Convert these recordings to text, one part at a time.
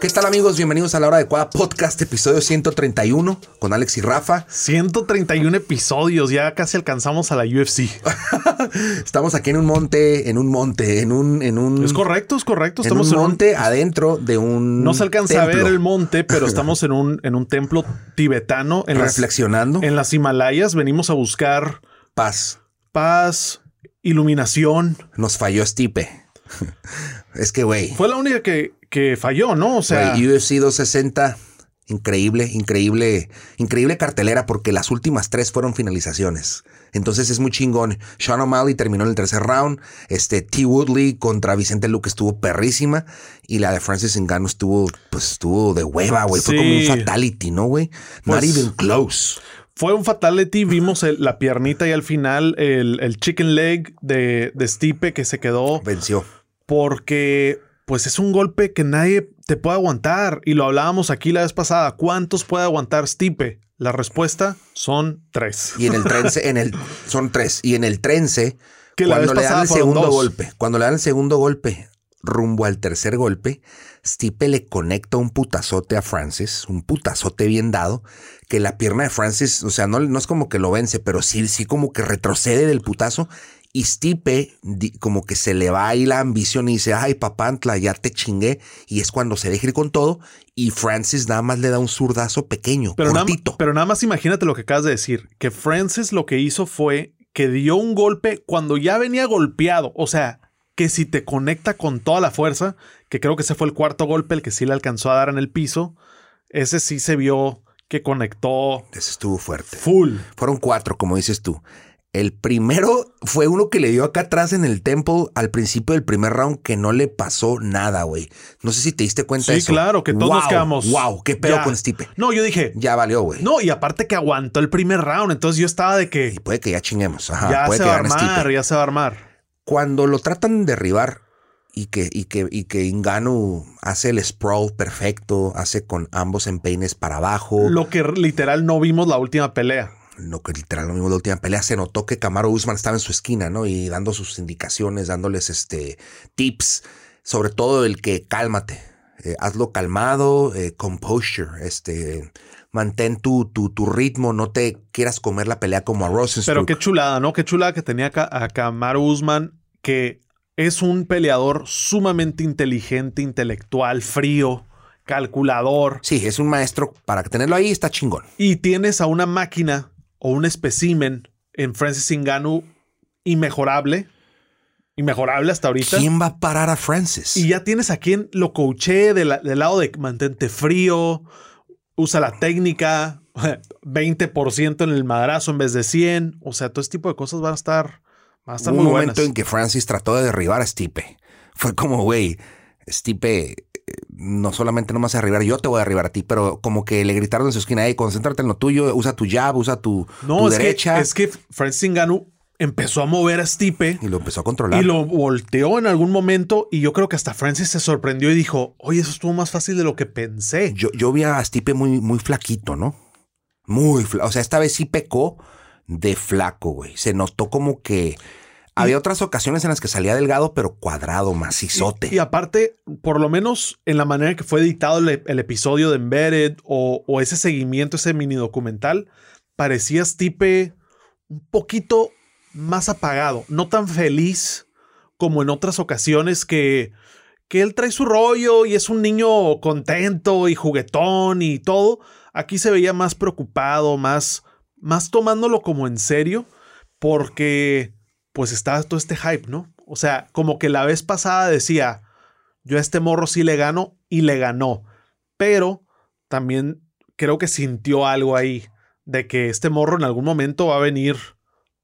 ¿Qué tal amigos? Bienvenidos a La Hora Adecuada Podcast, episodio 131 con Alex y Rafa. 131 episodios, ya casi alcanzamos a la UFC. Estamos aquí en un monte, en un monte, en un... En un es correcto, es correcto. En Estamos un monte adentro de un No se alcanza a ver el monte, pero estamos en un, en un templo tibetano. En las- Reflexionando. en las Himalayas venimos a buscar Paz. paz, iluminación. Nos falló Stipe. es que, güey, Fue la única que, que falló, ¿no? O sea, güey, UFC 260, increíble, increíble, increíble cartelera porque las últimas tres fueron finalizaciones. Entonces es muy chingón. Sean O'Malley terminó en el tercer round. Este T. Woodley contra Vicente Luque estuvo perrísima. Y la de Francis Ngannou estuvo, pues estuvo de hueva, güey. Fue como un fatality, ¿no, güey? Not Pues- even close. Fue un fatality. Vimos el- la piernita y al final el, el chicken leg de, de Stipe que se quedó Venció. porque pues es un golpe que nadie te puede aguantar. Y lo hablábamos aquí la vez pasada. ¿Cuántos puede aguantar Stipe? La respuesta son tres. Y en el trense, en el, son tres. Y en el trense, Que cuando le dan el segundo dos. golpe, cuando le dan el segundo golpe rumbo al tercer golpe, Stipe le conecta un putazote a Francis, un putazote bien dado, que la pierna de Francis, o sea, no, no es como que lo vence, pero sí, sí como que retrocede del putazo. Y Stipe como que se le va ahí la ambición y dice, ay papantla, ya te chingué. Y es cuando se deja ir con todo. Y Francis nada más le da un zurdazo pequeño, Pero nada, cortito. pero nada más imagínate lo que acabas de decir. Que Francis lo que hizo fue que dio un golpe cuando ya venía golpeado. O sea, que si te conecta con toda la fuerza, que creo que ese fue el cuarto golpe, el que sí le alcanzó a dar en el piso, ese sí se vio que conectó Ese estuvo fuerte. full. Fueron cuatro, como dices tú. El primero fue uno que le dio acá atrás en el temple al principio del primer round que no le pasó nada, güey. No sé si te diste cuenta de Sí, eso. claro, que todos nos quedamos. Wow, qué pedo Ya. con Stipe. No, yo dije, Ya valió, güey. no, y aparte que aguantó el primer round, entonces yo estaba de Y que puede que ya chinguemos. Ajá, ya puede se que va a armar, Stipe. ya se va a armar. Cuando lo tratan de derribar y que, y que, y que Ngannou hace el sprawl perfecto, hace con ambos empeines para abajo. Lo que literal no vimos la última pelea. lo que literal mismo de la última pelea, se notó que Camaro Usman estaba en su esquina, ¿no? Y dando sus indicaciones, dándoles este tips, sobre todo el que cálmate, eh, hazlo calmado, eh, composure, este, mantén tu, tu, tu ritmo, no te quieras comer la pelea como a Rosenstruck. Pero qué chulada, ¿no? Qué chulada que tenía a Kamaru Usman, que es un peleador sumamente inteligente, intelectual, frío, calculador. Sí, es un maestro, para tenerlo ahí está chingón. Y tienes a una máquina o un espécimen en Francis Ngannou inmejorable. Inmejorable hasta ahorita. ¿Quién va a parar a Francis? Y ya tienes a quien lo coaché de la- del lado de mantente frío, usa la técnica, 20% en el madrazo en vez de 100. O sea, todo este tipo de cosas van a estar, van a estar un muy momento en que Francis trató de derribar a Stipe. Fue como, güey, Stipe, eh, no solamente no me vas a derribar, yo te voy a derribar a ti, pero como que le gritaron en su esquina, hey, concéntrate en lo tuyo, usa tu jab, usa tu, No, tu es derecha. que, es que Francis Ngannou empezó a mover a Stipe Y lo empezó a controlar. y lo volteó en algún momento y yo creo que hasta Francis se sorprendió y dijo, oye, eso estuvo más fácil de lo que pensé. yo, yo vi a Stipe muy, muy flaquito, ¿no? Muy flaco. O sea, esta vez sí pecó de flaco, güey. Se notó como que había otras ocasiones en las que salía delgado, pero cuadrado, macizote. Y, y aparte, por lo menos en la manera que fue editado el, el episodio de Embedded o, o ese seguimiento, ese mini documental, parecía Stipe un poquito más apagado, no tan feliz como en otras ocasiones que, que él trae su rollo y es un niño contento y juguetón y todo. Aquí se veía más preocupado, más, más tomándolo como en serio, porque pues estaba todo este hype, ¿no? O sea, como que la vez pasada decía, yo a este morro sí le gano y le ganó, pero también creo que sintió algo ahí de que este morro en algún momento va a venir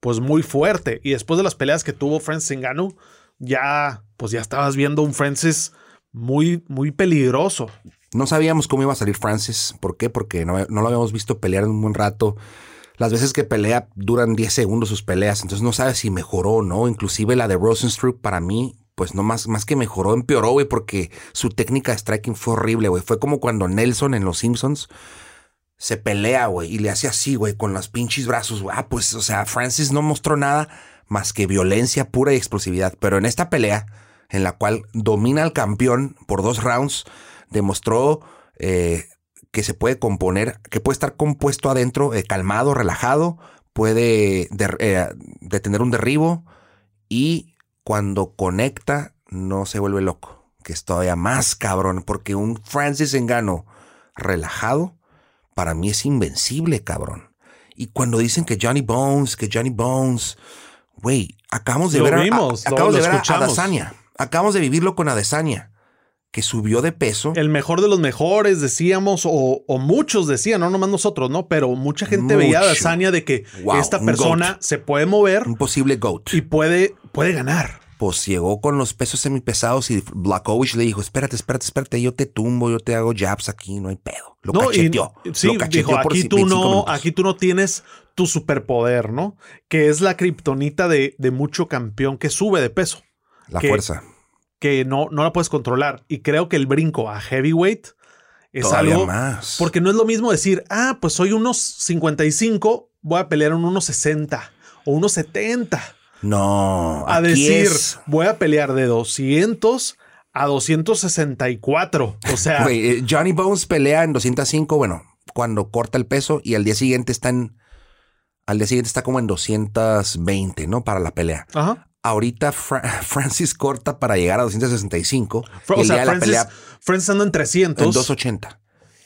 pues muy fuerte y después de las peleas que tuvo Francis Ngannou ya pues ya estabas viendo un Francis muy muy peligroso. No sabíamos cómo iba a salir Francis. ¿Por qué? Porque no, no lo habíamos visto pelear en un buen rato. Las veces que pelea duran 10 segundos sus peleas, entonces no sabes si mejoró o no. Inclusive la de Rosenstruck para mí, pues no más, más que mejoró, empeoró, güey, porque su técnica de striking fue horrible, güey. Fue como cuando Nelson en Los Simpsons se pelea, güey, y le hace así, güey, con los pinches brazos. güey. Ah, pues, o sea, Francis no mostró nada más que violencia pura y explosividad. Pero en esta pelea, en la cual domina al campeón por dos rounds, demostró eh, que se puede componer, que puede estar compuesto adentro, eh, calmado, relajado, puede eh, detener un derribo y cuando conecta no se vuelve loco, que es todavía más cabrón, porque un Francis Engano relajado, para mí es invencible, cabrón. Y cuando dicen que Johnny Bones, que Johnny Bones, güey, acabamos de ver, a, acabamos de ver a Adesanya. Acabamos de vivirlo con Adesanya, que subió de peso. El mejor de los mejores, decíamos, o, muchos decían, no nomás nosotros, ¿no? Pero mucha gente veía a Adesanya de que esta persona se puede mover. Un posible GOAT. Y puede, puede ganar pues llegó con los pesos semipesados y Blackovich le dijo, espérate, espérate, espérate, yo te tumbo, yo te hago jabs aquí, no hay pedo. Lo cacheteó. sí, dijo, aquí tú no, aquí tú no tienes tu superpoder, ¿no? Que es la kriptonita de, de, mucho campeón que sube de peso. La fuerza. Que no, no la puedes controlar. Y creo que el brinco a heavyweight es Todavía algo. más. Porque no es lo mismo decir, ah, pues soy unos 55, voy a pelear en unos 60 o unos 70 no. A decir, voy a pelear de 200 a 264. O sea. Eh, Johnny Bones pelea en 205, bueno, cuando corta el peso y al día siguiente está en. Al día siguiente está como en 220, ¿no? Para la pelea. Ajá. Ahorita Francis corta para llegar a 265. o sea, Francis, Francis anda en 300. En 280.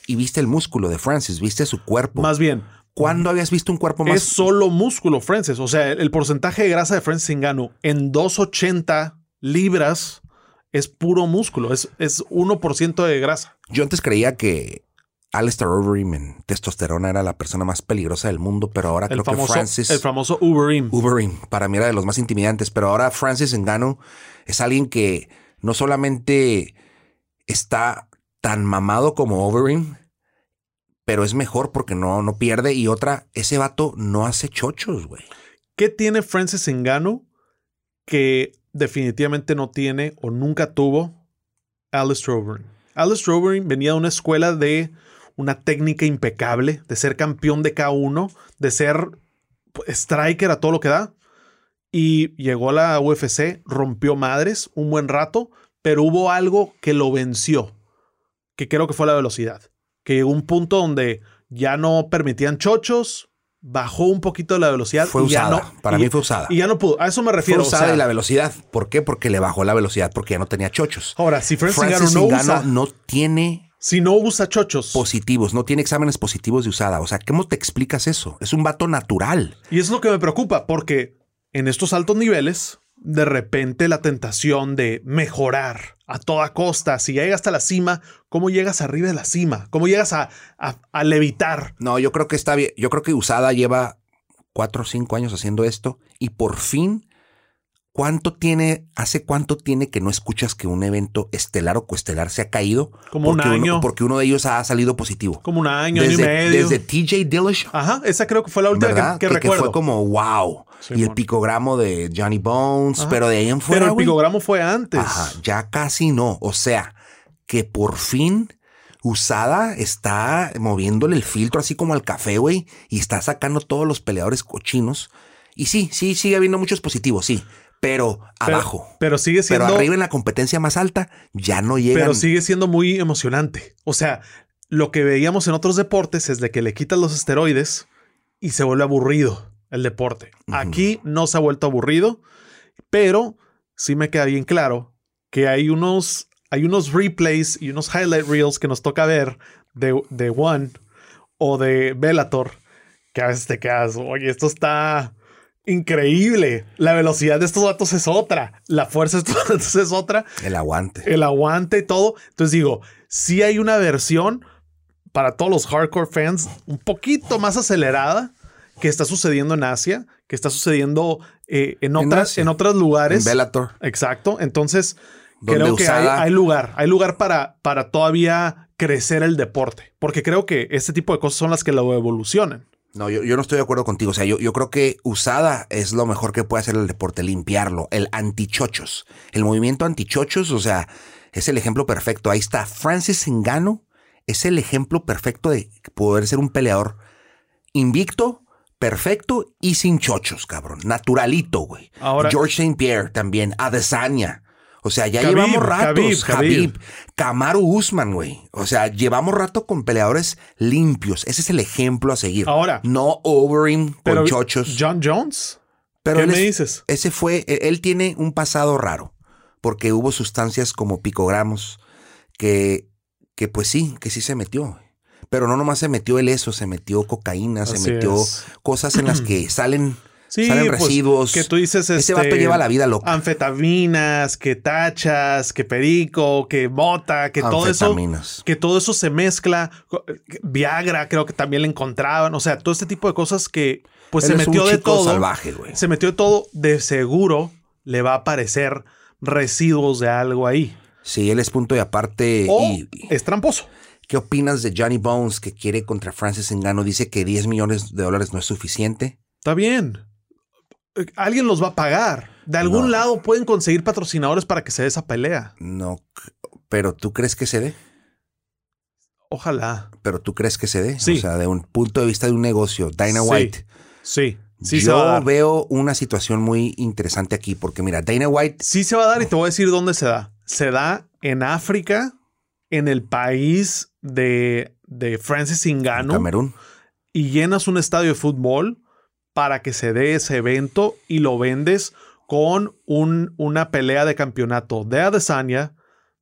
Y viste el músculo de Francis, viste su cuerpo. Más bien, ¿Cuándo habías visto un cuerpo más? Es solo músculo, Francis. O sea, el porcentaje de grasa de Francis Engano en 280 libras es puro músculo, es, es 1% de grasa. Yo antes creía que Alistair Overeem en testosterona era la persona más peligrosa del mundo, pero ahora creo que Francis... El famoso Overeem. Overeem, para mí era de los más intimidantes, pero ahora Francis Engano es alguien que no solamente está tan mamado como Overeem, pero es mejor porque no, no pierde. Y otra, ese vato no hace chochos, güey. ¿Qué tiene Francis Engano que definitivamente no tiene o nunca tuvo Alice Overeem? Alice Overeem venía de una escuela de una técnica impecable, de ser campeón de K1, de ser striker a todo lo que da. Y llegó a la UFC, rompió madres un buen rato, pero hubo algo que lo venció, que creo que fue la velocidad que llegó un punto donde ya no permitían chochos, bajó un poquito la velocidad. Fue usada. Para mí fue usada. Y ya no pudo. A eso me refiero. Fue usada y la velocidad. ¿Por qué? Porque le bajó la velocidad porque ya no tenía chochos. Ahora, si Francis, no usa, no tiene si no usa chochos. Positivos, no tiene exámenes positivos de usada. O sea, ¿cómo te explicas eso? Es un vato natural. Y es lo que me preocupa, porque en estos altos niveles, de repente la tentación de mejorar a toda costa, si llegas hasta la cima, ¿cómo llegas arriba de la cima? ¿Cómo llegas a, a, levitar? No, yo creo que está bien. Yo creo que Usada lleva cuatro o cinco años haciendo esto y por fin, ¿cuánto tiene, hace cuánto tiene que no escuchas que un evento estelar o coestelar se ha caído? Como un año. porque uno de ellos ha salido positivo. Como un año, desde, año y medio. Desde TJ Dillish. Ajá, esa creo que fue la última que, recuerdo. fue como wow y el picogramo de Johnny Bones, pero de ahí en fuera. Pero el picogramo fue antes. Ajá, ya casi no. O sea, que por fin Usada está moviéndole el filtro así como al café, güey, y está sacando todos los peleadores cochinos. Y sí, sí, sigue habiendo muchos positivos, sí. Pero, abajo. Pero sigue siendo. Pero arriba en la competencia más alta ya no llega. Pero sigue siendo muy emocionante. O sea, lo que veíamos en otros deportes es de que le quitas los esteroides y se vuelve aburrido el deporte. Aquí no se ha vuelto aburrido, pero sí me queda bien claro que hay unos, hay unos replays y unos highlight reels que nos toca ver de, de One o de Bellator que a veces te quedas, oye, esto está increíble. La velocidad de estos datos es otra. La fuerza de estos datos es otra. El aguante. El aguante y todo. Entonces digo, si hay una versión para todos los hardcore fans un poquito más acelerada que está sucediendo en Asia, que está sucediendo eh, en, otras, en, otros lugares. En Bellator. Exacto. Entonces, creo que hay, lugar, hay lugar para, para todavía crecer el deporte, porque creo que este tipo de cosas son las que lo evolucionan. No, yo, yo, no estoy de acuerdo contigo. O sea, yo, yo, creo que usada es lo mejor que puede hacer el deporte, limpiarlo, el antichochos. El movimiento antichochos, o sea, es el ejemplo perfecto. Ahí está. Francis Engano es el ejemplo perfecto de poder ser un peleador invicto, perfecto y sin chochos, cabrón. Naturalito, güey. Ahora- George St. Pierre también, Adesanya. O sea, ya Khabib, llevamos ratos. Khabib. Kamaru Usman, güey. O sea, llevamos rato con peleadores limpios. Ese es el ejemplo a seguir. Ahora. No Pero con chochos. John Jones. Pero ¿Qué me es- dices? Ese fue, e- él tiene un pasado raro, porque hubo sustancias como picogramos que, que pues sí, que sí se metió. Pero no nomás se metió el eso, se metió cocaína, se metió es. cosas en las que salen, Sí, salen pues, residuos. que tú dices Ese este, vato lleva la vida loca. Anfetaminas, que tachas, que perico, que mota, que todo eso. Que todo eso se mezcla. Viagra, creo que también le encontraban. O sea, todo este tipo de cosas que pues Él se metió de todo. salvaje, güey. Se metió de todo. De seguro le va a aparecer residuos de algo ahí. Sí, él es punto y aparte. O y, es tramposo. ¿Qué opinas de Johnny Bones que quiere contra Francis Ngannou? Dice que 10 millones de dólares no es suficiente. Está bien. Alguien los va a pagar. De algún No. lado pueden conseguir patrocinadores para que se dé esa pelea. No, pero ¿tú crees que se dé? Ojalá. Pero tú crees que se dé. Sí. O sea, de un punto de vista de un negocio, Dana Sí. White. Sí. Sí se Yo va a dar. veo una situación muy interesante aquí, porque mira, Dana White, Sí se va a dar y te voy a decir dónde se da. Se da en África, en el país de, de Francis Ngannou Camerún, y llenas un estadio de fútbol para que se dé ese evento y lo vendes con un- una pelea de campeonato de Adesanya,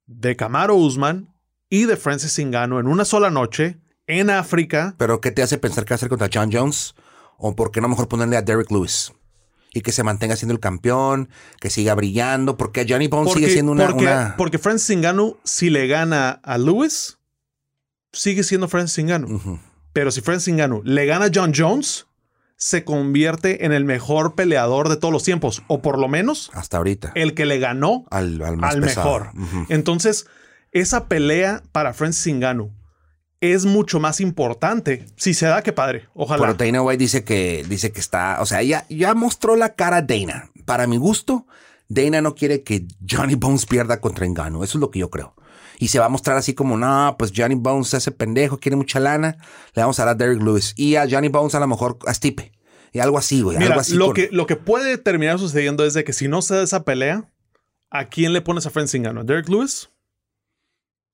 de Camaro Usman y de Francis Ngannou en una sola noche en África. pero ¿qué te hace pensar que va a ser contra John Jones? ¿O por qué no mejor ponerle a Derek Lewis? Y que se mantenga siendo el campeón, que siga brillando, porque Johnny Bones sigue siendo una... porque, una- porque Francis Ngannou, si le gana a Lewis, sigue siendo Francis Ngannou. Pero si Francis Ngannou le gana a John Jones, se convierte en el mejor peleador de todos los tiempos. O por lo menos Hasta ahorita. el que le ganó al, al más al mejor. Entonces, esa pelea para Francis Ngannou es mucho más importante. Si se da, qué padre. Ojalá. Pero Dana White dice que, dice que está, o sea, ya, ya mostró la cara Dana. Para mi gusto, Dana no quiere que Johnny Bones pierda contra Engano. Eso es lo que yo creo. Y se va a mostrar así como, no, pues Johnny Bones se hace pendejo, quiere mucha lana. Le vamos a dar a Derek Lewis. Y a Johnny Bones a lo mejor a Stipe. Y algo así, güey. Mira, algo así. lo, con- que, lo que puede terminar sucediendo es de que si no se da esa pelea, ¿a quién le pones a Francis Ngannou? ¿A ¿Derek Lewis?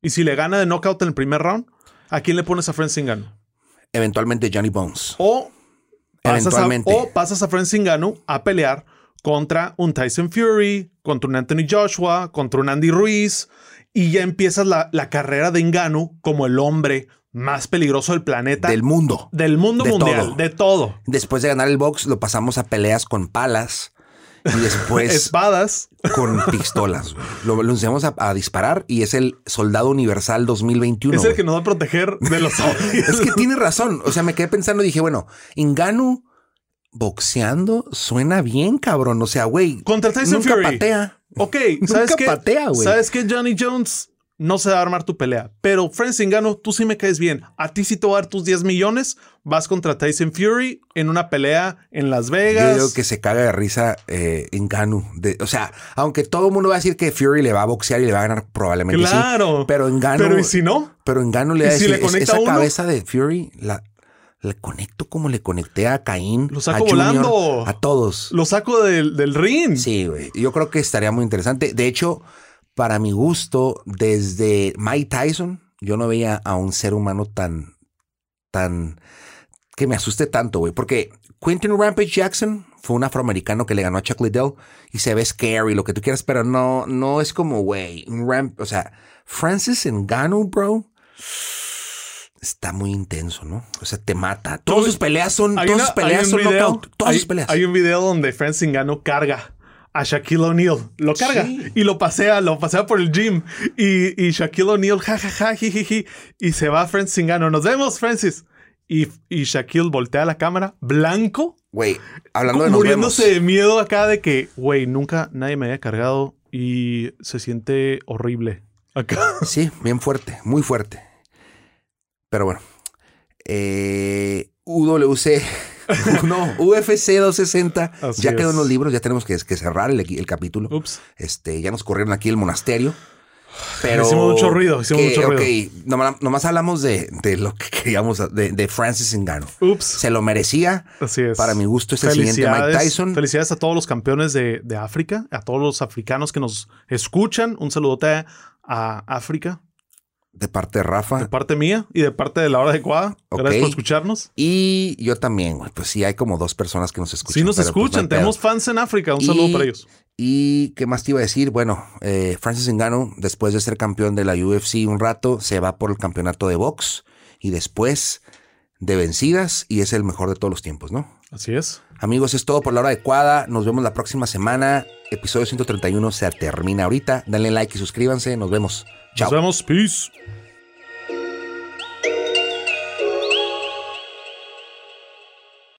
Y si le gana de knockout en el primer round, ¿a quién le pones a Francis Ngannou? Eventualmente Johnny Bones. O pasas, a, o pasas a a pelear contra un Tyson Fury, contra un Anthony Joshua, contra un Andy Ruiz, y ya empiezas la, la carrera de Ngannou como el hombre más peligroso del planeta, Del mundo. del mundo de mundial, todo. de todo. Después de ganar el box, lo pasamos a peleas con palas. Y después Espadas. con pistolas. Lo, lo enseñamos a, a disparar y es el Soldado Universal 2021. es el que nos va a proteger de los zombies. Es que tiene razón. O sea, me quedé pensando y dije, bueno, Inganu boxeando suena bien, cabrón. O sea, güey. Contra Tyson nunca Fury. patea. Ok, ¿sabes Nunca qué? patea, güey. ¿Sabes qué, Johnny Jones? No se va a armar tu pelea. Pero Francis Ngannou, tú sí me caes bien. A ti sí te voy a dar tus 10 millones. Vas contra Tyson Fury en una pelea en Las Yo Vegas. digo que se caga de risa eh. De- o sea, aunque todo el mundo va a decir que Fury le va a boxear y le va a ganar probablemente sí. Claro. Pero Ngannou. Pero ¿y si no? Pero Ngannou le ¿Y va a si le "Es- conecta esa uno?" cabeza de Fury la, la conecto como le conecté a Caín. Lo saco a Junior, volando. A todos. Lo saco del, del ring. Sí, güey. Yo creo que estaría muy interesante. De hecho, para mi gusto, desde Mike Tyson, yo no veía a un ser humano tan, tan, que me asuste tanto, güey. Porque Quentin Rampage Jackson fue un afroamericano que le ganó a Chuck Liddell y se ve scary, lo que tú quieras, pero no, no es como, güey, un ramp, o sea, Francis Ngannou, bro. Está muy intenso, ¿no? O sea, te mata. Todas sus peleas son, todas sus peleas son video- knockout. Todas hay- sus peleas. Hay un video donde Francis Ngannou carga a Shaquille O'Neal. Lo carga Sí. y lo pasea, lo pasea por el gym. Y, y Shaquille O'Neal, jajaja, jijiji. Y se va Francis Ngannou. Nos vemos, Francis. Y, y Shaquille voltea la cámara, blanco, Güey, hablando de nos muriéndose vemos. de miedo acá de que, güey, nunca nadie me había cargado y se siente horrible. Acá. Sí, bien fuerte, muy fuerte. Pero bueno. Eh, UWC, no, UFC 260. Así ya quedó en los libros, ya tenemos que, que cerrar el, el capítulo. Ups. Este, ya nos corrieron aquí el monasterio. Pero Hicimos mucho ruido, hicimos que, mucho ruido. ok, nomás, nomás hablamos de, de lo que queríamos, de, de Francis Ngannou. Ups. Se lo merecía. Así es. Para mi gusto es el siguiente Mike Tyson. Felicidades a todos los campeones de, de África, a todos los africanos que nos escuchan. Un saludote a África, De parte de Rafa. de parte mía y de parte de la hora adecuada. Gracias por escucharnos. Y yo también, güey. Pues sí, hay como dos personas que nos escuchan. Sí nos pues, escuchan, tenemos fans en África. Un saludo para ellos. ¿Y qué más te iba a decir? Bueno, eh, Francis Ngannou, después de ser campeón de la UFC un rato, se va por el campeonato de box y después de vencidas y es el mejor de todos los tiempos, ¿no? Así es. Amigos, es todo por la hora adecuada. Nos vemos la próxima semana. Episodio 131 se termina ahorita. Denle like y suscríbanse. Nos vemos. Chao. Nos vemos. Peace.